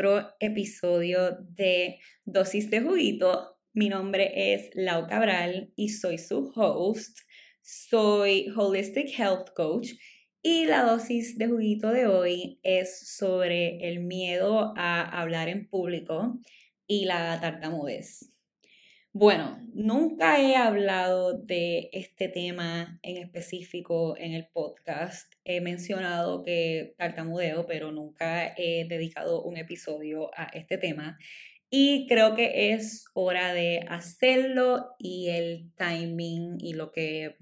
otro episodio de Dosis de Juguito. Mi nombre es Lau Cabral y soy su host. Soy Holistic Health Coach y la dosis de juguito de hoy es sobre el miedo a hablar en público y la tartamudez. Bueno, nunca he hablado de este tema en específico en el podcast. He mencionado que tartamudeo, pero nunca he dedicado un episodio a este tema. Y creo que es hora de hacerlo y el timing y lo que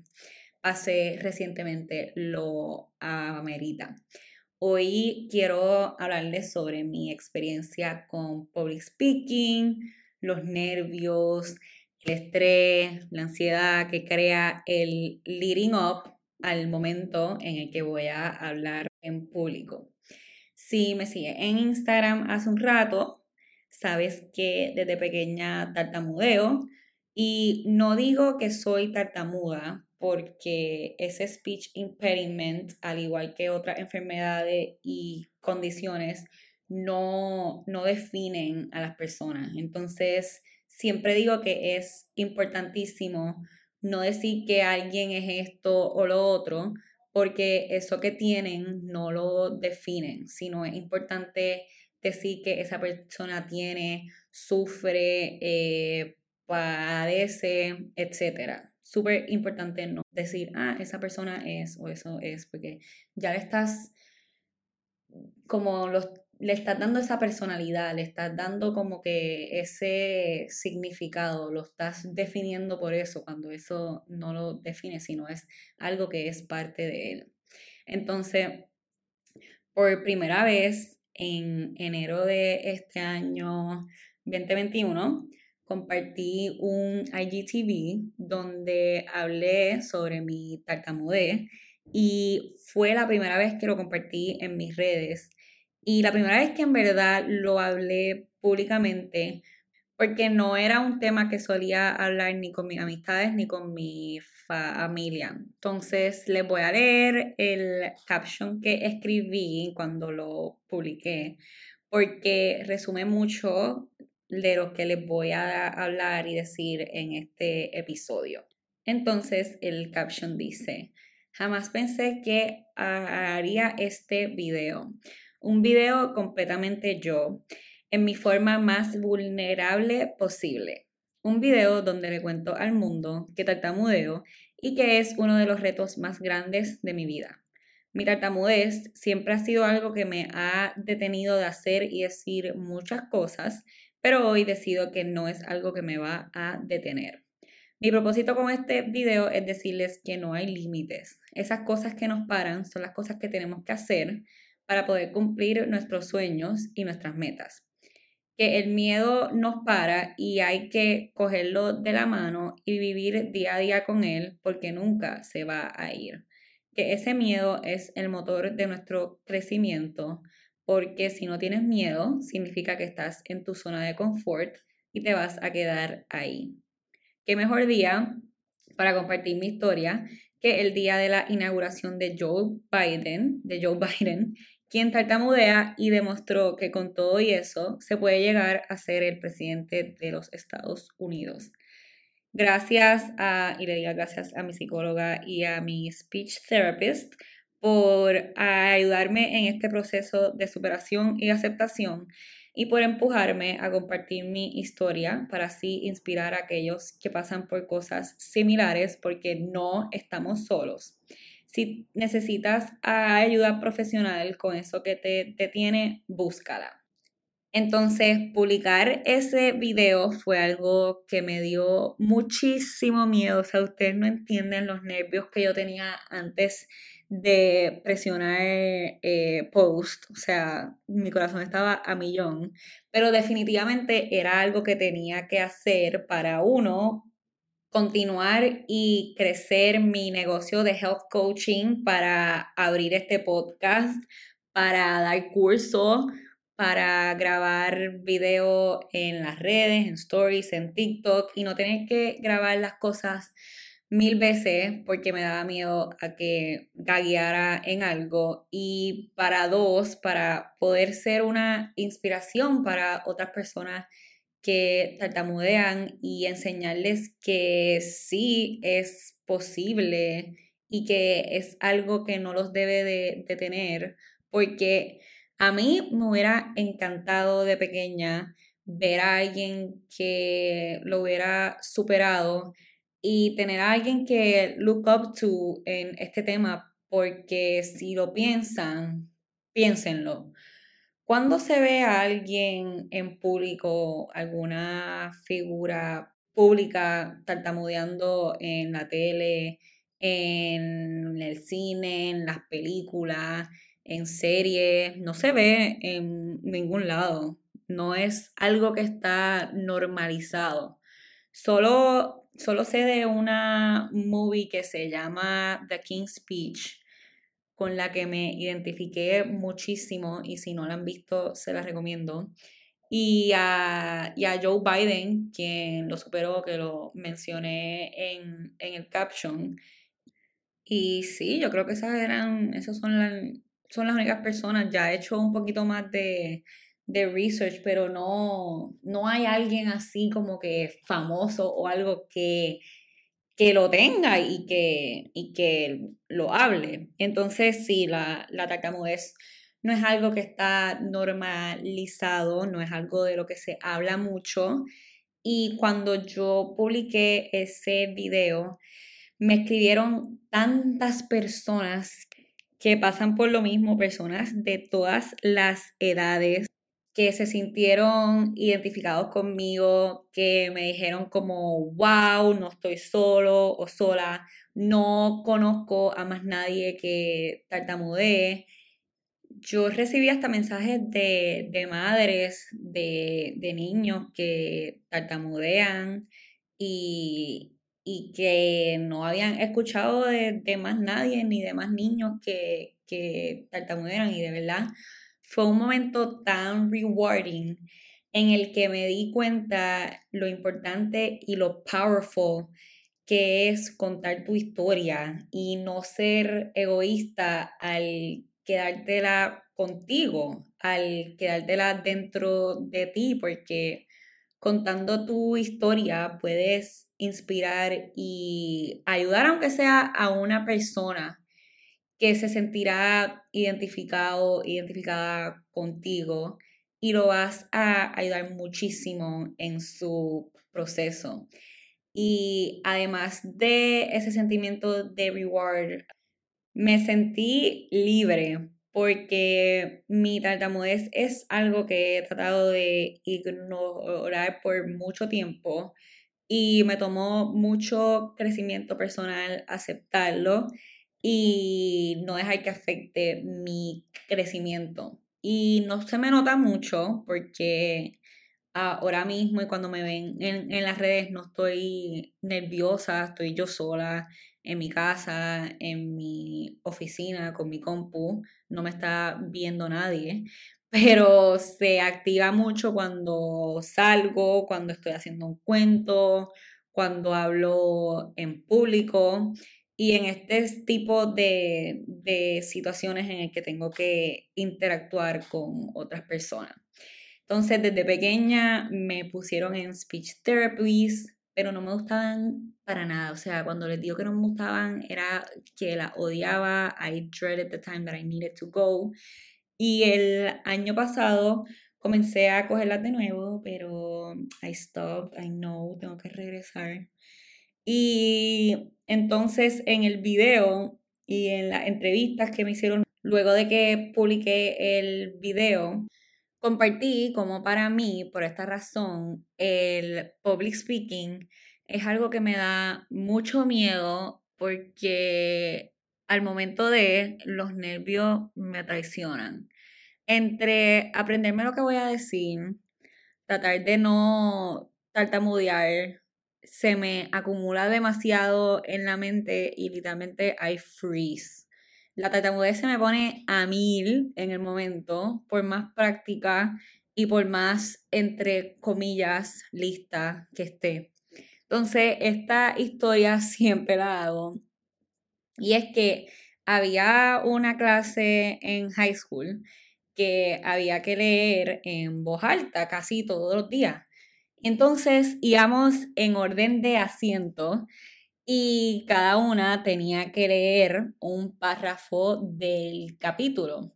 pasé recientemente lo amerita. Hoy quiero hablarles sobre mi experiencia con public speaking, los nervios, el estrés, la ansiedad que crea el leading up al momento en el que voy a hablar en público. Si me sigue en Instagram hace un rato, sabes que desde pequeña tartamudeo y no digo que soy tartamuda porque ese speech impediment, al igual que otras enfermedades y condiciones, no, no definen a las personas. Entonces, siempre digo que es importantísimo no decir que alguien es esto o lo otro, porque eso que tienen no lo definen, sino es importante decir que esa persona tiene, sufre, eh, padece, etc. Súper importante no decir, ah, esa persona es o eso es, porque ya estás como los le estás dando esa personalidad, le estás dando como que ese significado, lo estás definiendo por eso, cuando eso no lo define, sino es algo que es parte de él. Entonces, por primera vez en enero de este año 2021, compartí un IGTV donde hablé sobre mi tartamudez y fue la primera vez que lo compartí en mis redes y la primera vez que en verdad lo hablé públicamente, porque no era un tema que solía hablar ni con mis amistades ni con mi familia. Entonces les voy a leer el caption que escribí cuando lo publiqué, porque resume mucho de lo que les voy a hablar y decir en este episodio. Entonces el caption dice, jamás pensé que haría este video un video completamente yo, en mi forma más vulnerable posible. Un video donde le cuento al mundo que tartamudeo y que es uno de los retos más grandes de mi vida. Mi tartamudez siempre ha sido algo que me ha detenido de hacer y decir muchas cosas, pero hoy decido que no es algo que me va a detener. Mi propósito con este video es decirles que no hay límites. Esas cosas que nos paran son las cosas que tenemos que hacer para poder cumplir nuestros sueños y nuestras metas. Que el miedo nos para y hay que cogerlo de la mano y vivir día a día con él porque nunca se va a ir. Que ese miedo es el motor de nuestro crecimiento porque si no tienes miedo significa que estás en tu zona de confort y te vas a quedar ahí. Qué mejor día para compartir mi historia que el día de la inauguración de Joe Biden, de Joe Biden, quien tartamudea y demostró que con todo y eso se puede llegar a ser el presidente de los Estados Unidos. Gracias a, y le digo gracias a mi psicóloga y a mi speech therapist por ayudarme en este proceso de superación y aceptación y por empujarme a compartir mi historia para así inspirar a aquellos que pasan por cosas similares porque no estamos solos. Si necesitas ayuda profesional con eso que te, te tiene, búscala. Entonces, publicar ese video fue algo que me dio muchísimo miedo. O sea, ustedes no entienden los nervios que yo tenía antes de presionar eh, post. O sea, mi corazón estaba a millón. Pero definitivamente era algo que tenía que hacer para uno continuar y crecer mi negocio de health coaching para abrir este podcast, para dar curso, para grabar video en las redes, en stories, en TikTok y no tener que grabar las cosas mil veces porque me daba miedo a que gagueara en algo. Y para dos, para poder ser una inspiración para otras personas que tartamudean y enseñarles que sí es posible y que es algo que no los debe de, tener, porque a mí me hubiera encantado de pequeña ver a alguien que lo hubiera superado y tener a alguien que look up to en este tema, porque si lo piensan, piénsenlo. Cuando se ve a alguien en público, alguna figura pública tartamudeando en la tele, en el cine, en las películas, en series, no se ve en ningún lado. No es algo que está normalizado. Solo solo sé de una movie que se llama The King's Speech, con la que me identifiqué muchísimo y si no la han visto se la recomiendo. Y a, Joe Biden, quien lo superó, que lo mencioné en, el caption. Y sí, yo creo que esas eran, esas son las, son las únicas personas. Ya he hecho un poquito más de, de research, pero no, no hay alguien así como que famoso o algo que, que lo tenga y que, y que lo hable. Entonces, sí, la, la tartamudez no es algo que está normalizado, no es algo de lo que se habla mucho. Y cuando yo publiqué ese video, me escribieron tantas personas que pasan por lo mismo, personas de todas las edades, que se sintieron identificados conmigo, que me dijeron como, wow, no estoy solo o sola, no conozco a más nadie que tartamudee. Yo recibí hasta mensajes de, madres, de, niños que tartamudean y, que no habían escuchado de, más nadie ni de más niños que, que tartamudean y de verdad fue un momento tan rewarding en el que me di cuenta lo importante y lo powerful que es contar tu historia y no ser egoísta al quedártela contigo, al quedártela dentro de ti, porque contando tu historia puedes inspirar y ayudar aunque sea a una persona que se sentirá identificado, identificada contigo y lo vas a ayudar muchísimo en su proceso. Y además de ese sentimiento de reward, me sentí libre porque mi tartamudez es algo que he tratado de ignorar por mucho tiempo y me tomó mucho crecimiento personal aceptarlo y no dejar que afecte mi crecimiento. Y no se me nota mucho porque ahora mismo y cuando me ven en, en, las redes no estoy nerviosa, estoy yo sola en mi casa, en mi oficina, con mi compu, no me está viendo nadie, pero se activa mucho cuando salgo, cuando estoy haciendo un cuento, cuando hablo en público y en este tipo de, situaciones en el que tengo que interactuar con otras personas. Entonces, desde pequeña me pusieron en speech therapies, pero no me gustaban para nada. O sea, cuando les digo que no me gustaban, era que la odiaba. I dreaded the time that I needed to go. Y el año pasado comencé a cogerlas de nuevo, pero I stopped. I know, tengo que regresar. Y entonces en el video y en las entrevistas que me hicieron luego de que publiqué el video, compartí como para mí, por esta razón, el public speaking es algo que me da mucho miedo porque al momento de los nervios me traicionan. Entre aprenderme lo que voy a decir, tratar de no tartamudear, se me acumula demasiado en la mente y literalmente I freeze. La tartamudez se me pone a mil en el momento, por más práctica y por más, entre comillas, lista que esté. Entonces, esta historia siempre la hago. Y es que había una clase en high school que había que leer en voz alta casi todos los días. Entonces íbamos en orden de asiento y cada una tenía que leer un párrafo del capítulo.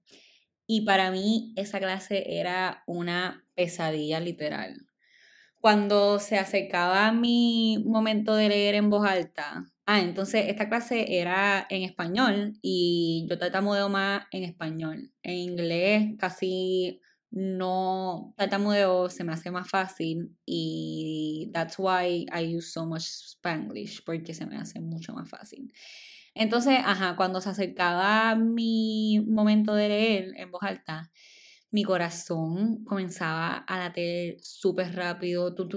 Y para mí esa clase era una pesadilla literal. Cuando se acercaba mi momento de leer en voz alta, ah, entonces esta clase era en español y yo tartamudeo más en español. En inglés casi no tartamudeo, se me hace más fácil y that's why I use so much Spanglish, porque se me hace mucho más fácil. Entonces, ajá, cuando se acercaba mi momento de leer en voz alta, mi corazón comenzaba a latir súper rápido, tu,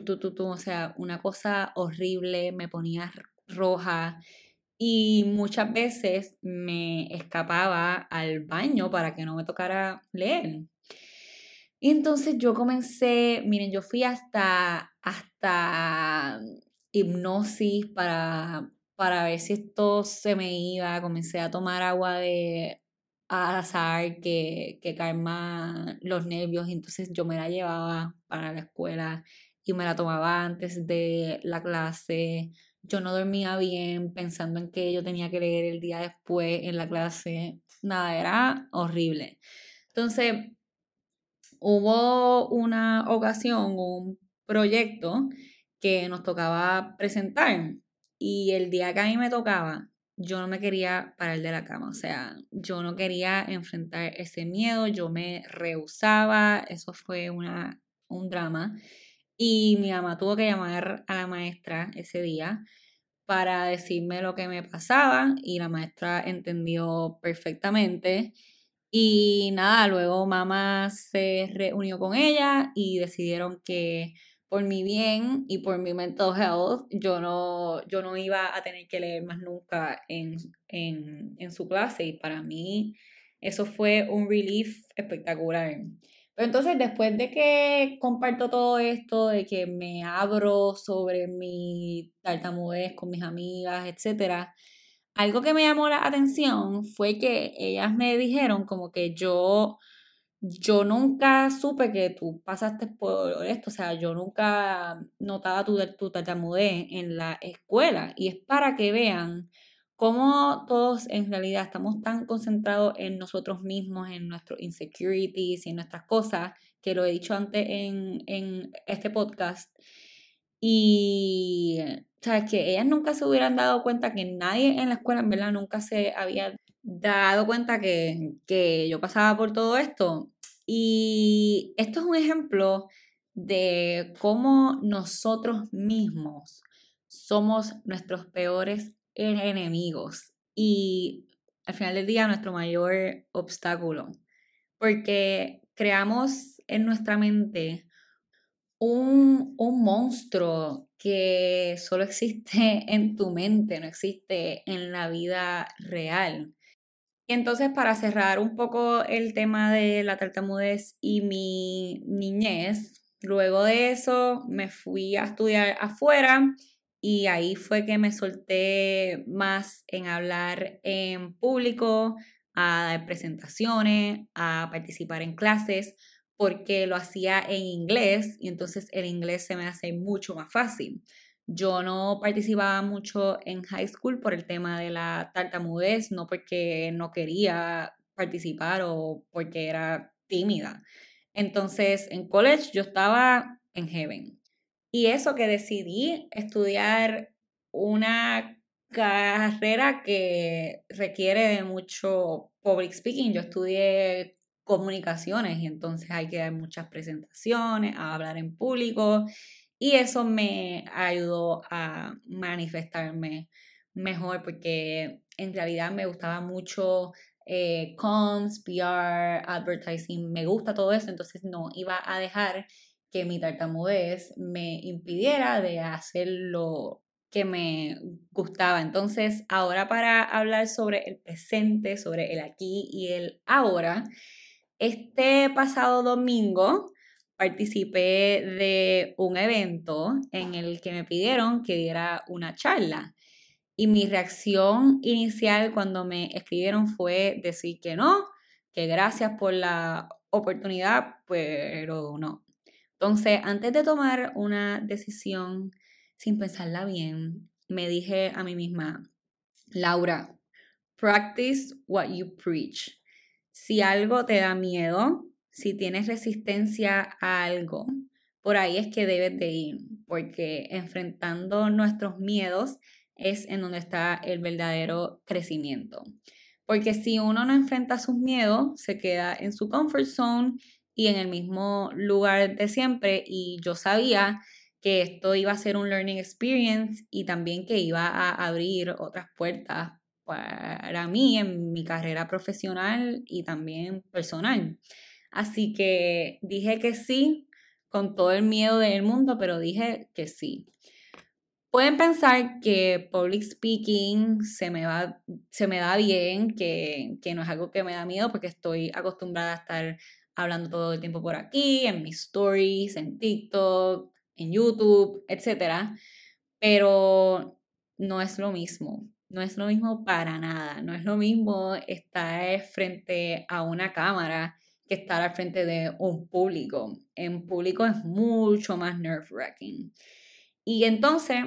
o sea, una cosa horrible, me ponía roja y muchas veces me escapaba al baño para que no me tocara leer. Y entonces yo comencé, miren, yo fui hasta, hasta hipnosis para, para ver si esto se me iba, comencé a tomar agua de azar que, que calma los nervios, entonces yo me la llevaba para la escuela y me la tomaba antes de la clase. Yo no dormía bien pensando en que yo tenía que leer el día después en la clase. Nada, era horrible. Entonces, hubo una ocasión, un proyecto que nos tocaba presentar y el día que a mí me tocaba, yo no me quería parar de la cama, o sea, yo no quería enfrentar ese miedo, yo me rehusaba, eso fue una, un drama. Y mi mamá tuvo que llamar a la maestra ese día para decirme lo que me pasaba y la maestra entendió perfectamente. Y nada, luego mamá se reunió con ella y decidieron que por mi bien y por mi mental health, yo no, yo no iba a tener que leer más nunca en, en, su clase y para mí eso fue un relief espectacular. Pero entonces después de que comparto todo esto, de que me abro sobre mi tartamudez con mis amigas, etcétera, algo que me llamó la atención fue que ellas me dijeron como que yo yo nunca supe que tú pasaste por esto, o sea, yo nunca notaba tu, tu tartamudez en la escuela y es para que vean cómo todos en realidad estamos tan concentrados en nosotros mismos, en nuestros insecurities y en nuestras cosas, que lo he dicho antes en, en este podcast. Y, sabes que ellas nunca se hubieran dado cuenta que nadie en la escuela, en verdad, nunca se había dado cuenta que, que yo pasaba por todo esto. Y esto es un ejemplo de cómo nosotros mismos somos nuestros peores enemigos y al final del día nuestro mayor obstáculo, porque creamos en nuestra mente un, un monstruo que solo existe en tu mente, no existe en la vida real. Y entonces para cerrar un poco el tema de la tartamudez y mi niñez, luego de eso me fui a estudiar afuera y ahí fue que me solté más en hablar en público, a dar presentaciones, a participar en clases, porque lo hacía en inglés y entonces el inglés se me hace mucho más fácil. Yo no participaba mucho en high school por el tema de la tartamudez, no porque no quería participar o porque era tímida. Entonces, en college yo estaba en heaven. Y eso que decidí estudiar una carrera que requiere de mucho public speaking. Yo estudié comunicaciones y entonces hay que dar muchas presentaciones, hablar en público y eso me ayudó a manifestarme mejor porque en realidad me gustaba mucho eh, PR, advertising, me gusta todo eso, entonces no iba a dejar que mi tartamudez me impidiera de hacer lo que me gustaba. Entonces, ahora para hablar sobre el presente, sobre el aquí y el ahora, este pasado domingo participé de un evento en el que me pidieron que diera una charla. Y mi reacción inicial cuando me escribieron fue decir que no, que gracias por la oportunidad, pero no. Entonces, antes de tomar una decisión sin pensarla bien, me dije a mí misma, Laura, practice what you preach. Si algo te da miedo, si tienes resistencia a algo, por ahí es que debes de ir, porque enfrentando nuestros miedos es en donde está el verdadero crecimiento. Porque si uno no enfrenta sus miedos, se queda en su comfort zone y en el mismo lugar de siempre. Y yo sabía que esto iba a ser un learning experience y también que iba a abrir otras puertas para mí en mi carrera profesional y también personal. Así que dije que sí, con todo el miedo del mundo, pero dije que sí. Pueden pensar que public speaking se me, va, se me da bien, que, que no es algo que me da miedo porque estoy acostumbrada a estar hablando todo el tiempo por aquí, en mis stories, en TikTok, en YouTube, etc. Pero no es lo mismo. No es lo mismo para nada. No es lo mismo estar frente a una cámara que estar al frente de un público. En público es mucho más nerve-wracking. Y entonces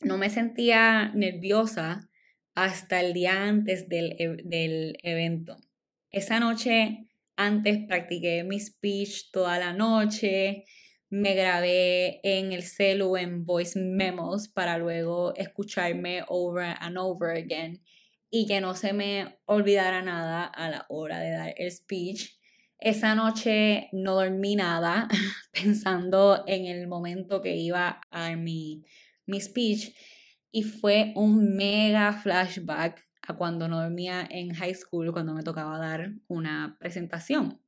no me sentía nerviosa hasta el día antes del, e, del evento. Esa noche antes practiqué mi speech toda la noche, me grabé en el celu en voice memos para luego escucharme over and over again y que no se me olvidara nada a la hora de dar el speech. Esa noche no dormí nada pensando en el momento que iba a mi, mi speech y fue un mega flashback a cuando no dormía en high school, cuando me tocaba dar una presentación.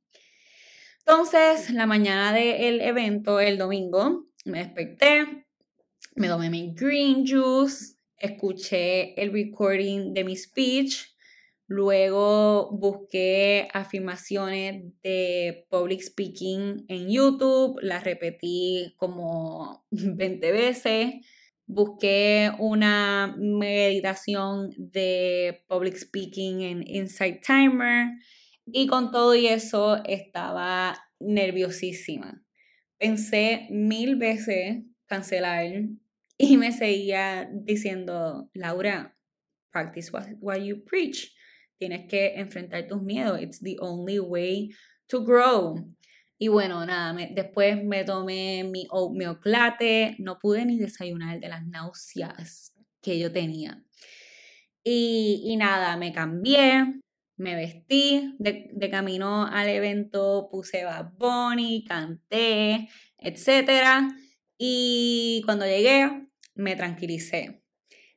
Entonces, la mañana del evento, el domingo, me desperté, me tomé mi green juice, escuché el recording de mi speech, luego busqué afirmaciones de public speaking en YouTube, las repetí como 20 veces, busqué una meditación de public speaking en Insight Timer y con todo y eso estaba nerviosísima. Pensé mil veces cancelar y me seguía diciendo, Laura, practice what, you preach. Tienes que enfrentar tus miedos. It's the only way to grow. Y bueno, nada, después me tomé mi oatmeal no pude ni desayunar de las náuseas que yo tenía. Y, y nada, me cambié, me vestí de, camino al evento, puse Bad Bunny, canté, etc. Y cuando llegué, me tranquilicé.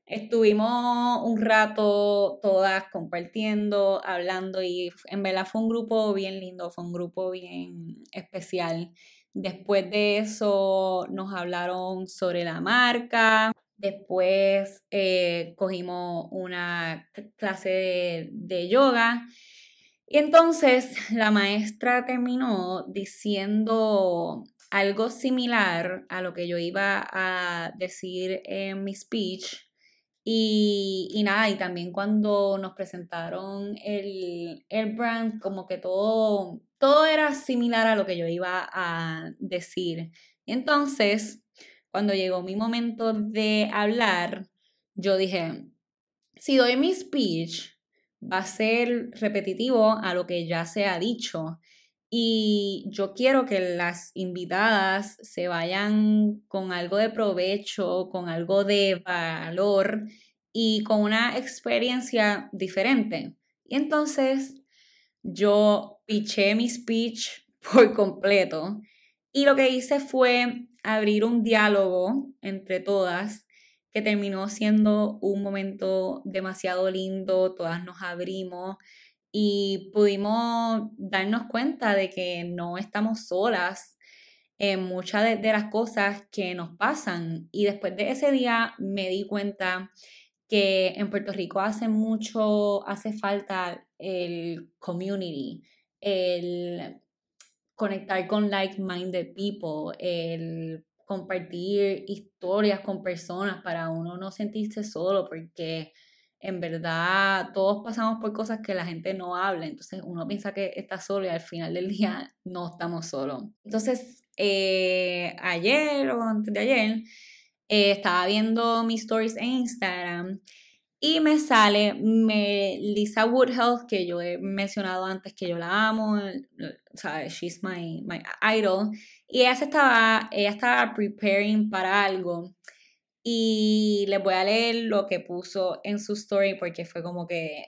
Estuvimos un rato todas compartiendo, hablando y en verdad fue un grupo bien lindo, fue un grupo bien especial. Después de eso nos hablaron sobre la marca, después eh, cogimos una clase de, yoga y entonces la maestra terminó diciendo algo similar a lo que yo iba a decir en mi speech. Y, nada, y también cuando nos presentaron el, el brand, como que todo, todo era similar a lo que yo iba a decir. Y entonces, cuando llegó mi momento de hablar, yo dije, si doy mi speech, va a ser repetitivo a lo que ya se ha dicho. Y yo quiero que las invitadas se vayan con algo de provecho, con algo de valor y con una experiencia diferente. Y entonces yo piché mi speech por completo y lo que hice fue abrir un diálogo entre todas que terminó siendo un momento demasiado lindo, todas nos abrimos y pudimos darnos cuenta de que no estamos solas en muchas de, las cosas que nos pasan. Y después de ese día me di cuenta que en Puerto Rico hace mucho, hace falta el community, el conectar con like-minded people, el compartir historias con personas para uno no sentirse solo, porque en verdad todos pasamos por cosas que la gente no habla, entonces uno piensa que está solo y al final del día no estamos solos. Entonces, eh, ayer o antes de ayer, eh, estaba viendo mis stories en Instagram y me sale me, Lisa Woodhealth, que yo he mencionado antes que yo la amo, o sea, she's my, my idol. Y ella, estaba, ella estaba preparing para algo. Y les voy a leer lo que puso en su story porque fue como que,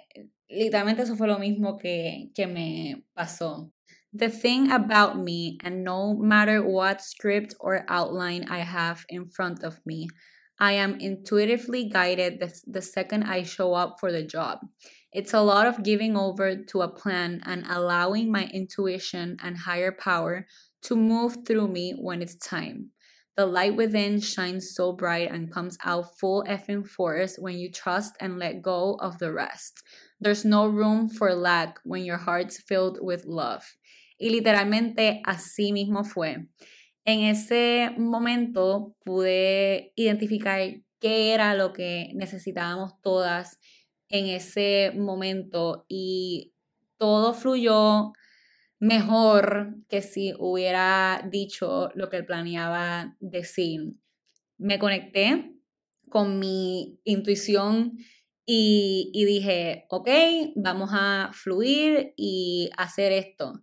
literalmente eso fue lo mismo que, que me pasó. The thing about me, and no matter what script or outline I have in front of me, I am intuitively guided the, the second I show up for the job. It's a lot of giving over to a plan and allowing my intuition and higher power to move through me when it's time. The light within shines so bright and comes out full effing force when you trust and let go of the rest. There's no room for lack when your heart's filled with love. Y literalmente así mismo fue. En ese momento pude identificar qué era lo que necesitábamos todas en ese momento y todo fluyó mejor que si hubiera dicho lo que planeaba decir. Me conecté con mi intuición y, y, dije, ok, vamos a fluir y hacer esto.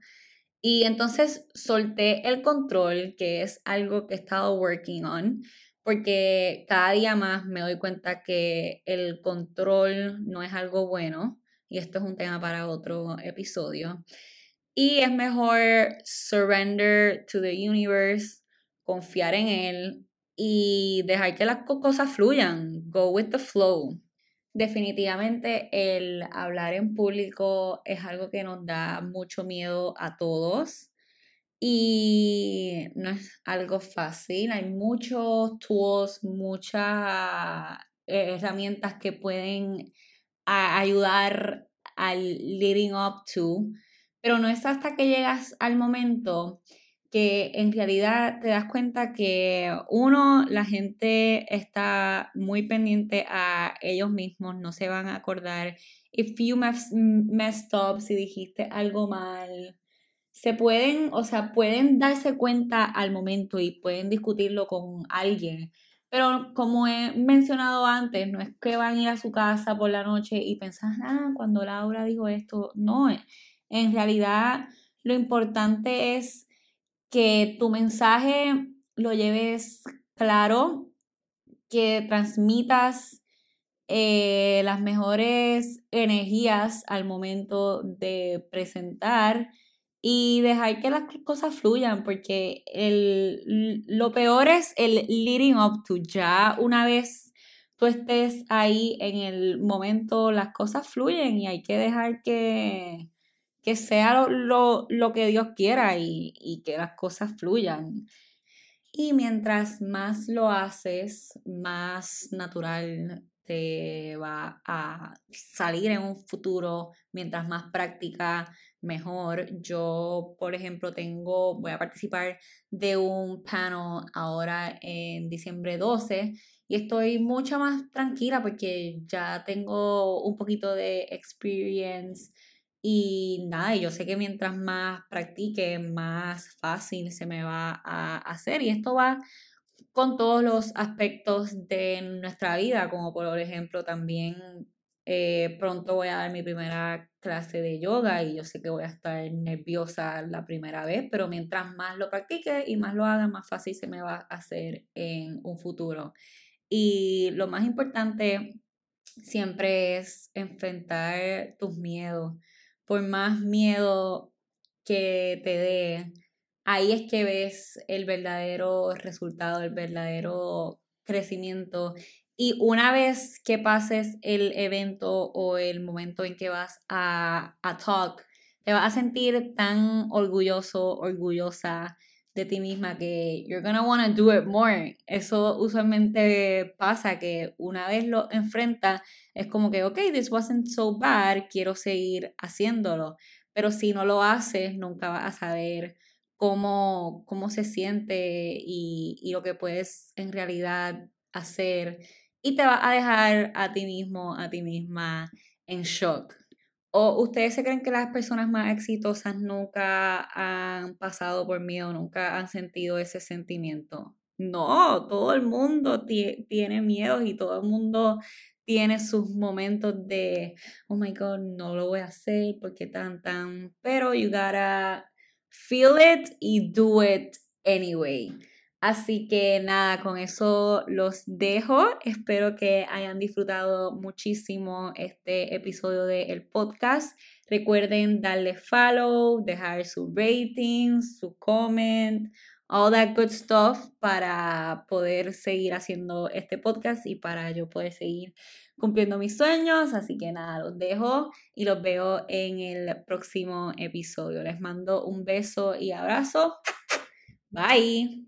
Y entonces solté el control, que es algo que he estado working on, porque cada día más me doy cuenta que el control no es algo bueno, y esto es un tema para otro episodio. Y es mejor surrender to the universe, confiar en él y dejar que las cosas fluyan, go with the flow. Definitivamente el hablar en público es algo que nos da mucho miedo a todos y no es algo fácil. Hay muchos tools, muchas eh, herramientas que pueden ayudar al leading up to, pero no es hasta que llegas al momento que en realidad te das cuenta que uno, la gente está muy pendiente a ellos mismos, no se van a acordar. If you messed up, si dijiste algo mal, se pueden, o sea, pueden darse cuenta al momento y pueden discutirlo con alguien. Pero como he mencionado antes, no es que van a ir a su casa por la noche y pensar, ah, cuando Laura dijo esto, no, en realidad lo importante es que tu mensaje lo lleves claro, que transmitas eh, las mejores energías al momento de presentar y dejar que las cosas fluyan, porque el, lo peor es el leading up to ya una vez tú estés ahí en el momento, las cosas fluyen y hay que dejar que, que sea lo, que Dios quiera y, y, que las cosas fluyan. Y mientras más lo haces, más natural te va a salir en un futuro, mientras más práctica, mejor. Yo, por ejemplo, tengo, voy a participar de un panel ahora en diciembre 12 y estoy mucho más tranquila porque ya tengo un poquito de experience y nada, yo sé que mientras más practique, más fácil se me va a hacer. Y esto va con todos los aspectos de nuestra vida, como por ejemplo también eh, pronto voy a dar mi primera clase de yoga y yo sé que voy a estar nerviosa la primera vez, pero mientras más lo practique y más lo haga, más fácil se me va a hacer en un futuro. Y lo más importante siempre es enfrentar tus miedos por más miedo que te dé, ahí es que ves el verdadero resultado, el verdadero crecimiento. Y una vez que pases el evento o el momento en que vas a, a talk, te vas a sentir tan orgulloso, orgullosa de ti misma que you're gonna wanna do it more. Eso usualmente pasa que una vez lo enfrentas es como que, ok, this wasn't so bad, quiero seguir haciéndolo. Pero si no lo haces, nunca vas a saber cómo, cómo se siente y, y lo que puedes en realidad hacer y te va a dejar a ti mismo, a ti misma en shock. ¿O ustedes se creen que las personas más exitosas nunca han pasado por miedo, nunca han sentido ese sentimiento? No, todo el mundo tiene miedo y todo el mundo tiene sus momentos de, oh my god, no lo voy a hacer porque tan, tan, pero you gotta feel it y do it anyway. Así que nada, con eso los dejo. Espero que hayan disfrutado muchísimo este episodio del podcast. Recuerden darle follow, dejar su rating, su comment, all that good stuff para poder seguir haciendo este podcast y para yo poder seguir cumpliendo mis sueños. Así que nada, los dejo y los veo en el próximo episodio. Les mando un beso y abrazo. Bye.